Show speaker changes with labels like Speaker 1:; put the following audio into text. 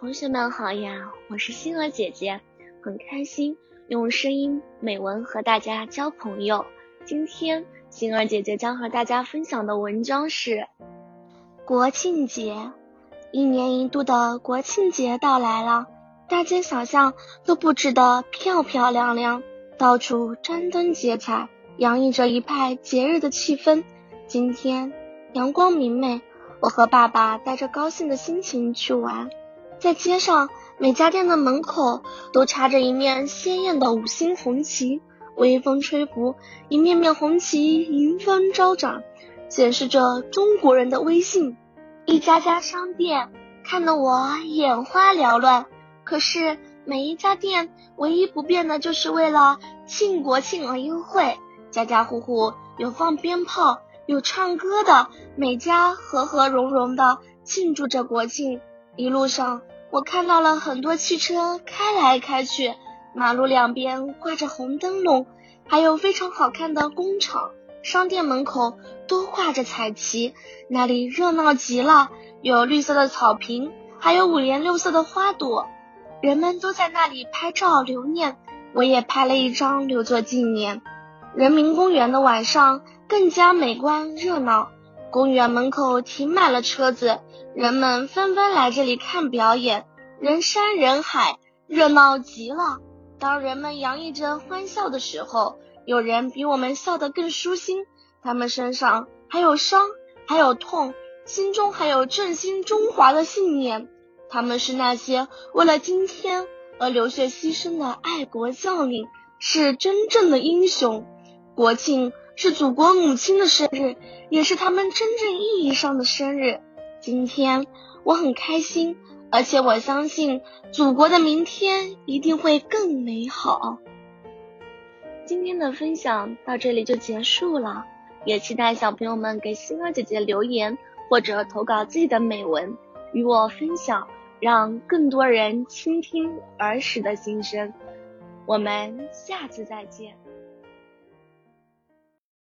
Speaker 1: 同学们好呀，我是星儿姐姐，很开心用声音美文和大家交朋友。今天星儿姐姐将和大家分享的文章是国庆节。一年一度的国庆节到来了，大街小巷都布置得漂漂亮亮，到处张灯结彩，洋溢着一派节日的气氛。今天阳光明媚，我和爸爸带着高兴的心情去玩。在街上，每家店的门口都插着一面鲜艳的五星红旗，微风吹拂，一面面红旗迎风招展，显示着中国人的威信。一家家商店看得我眼花缭乱，可是每一家店唯一不变的就是为了庆国庆而优惠，家家户户有放鞭炮，有唱歌的，每家和和融融的庆祝着国庆。一路上，我看到了很多汽车开来开去，马路两边挂着红灯笼，还有非常好看的工厂、商店门口都挂着彩旗，那里热闹极了。有绿色的草坪，还有五颜六色的花朵，人们都在那里拍照留念，我也拍了一张留作纪念。人民公园的晚上更加美观热闹，公园门口停满了车子。人们纷纷来这里看表演，人山人海，热闹极了。当人们洋溢着欢笑的时候，有人比我们笑得更舒心。他们身上还有伤，还有痛，心中还有振兴中华的信念。他们是那些为了今天而流血牺牲的爱国将领，是真正的英雄。国庆是祖国母亲的生日，也是他们真正意义上的生日。今天我很开心，而且我相信祖国的明天一定会更美好。今天的分享到这里就结束了，也期待小朋友们给星儿姐姐留言或者投稿自己的美文与我分享，让更多人倾听儿时的心声。我们下次再见。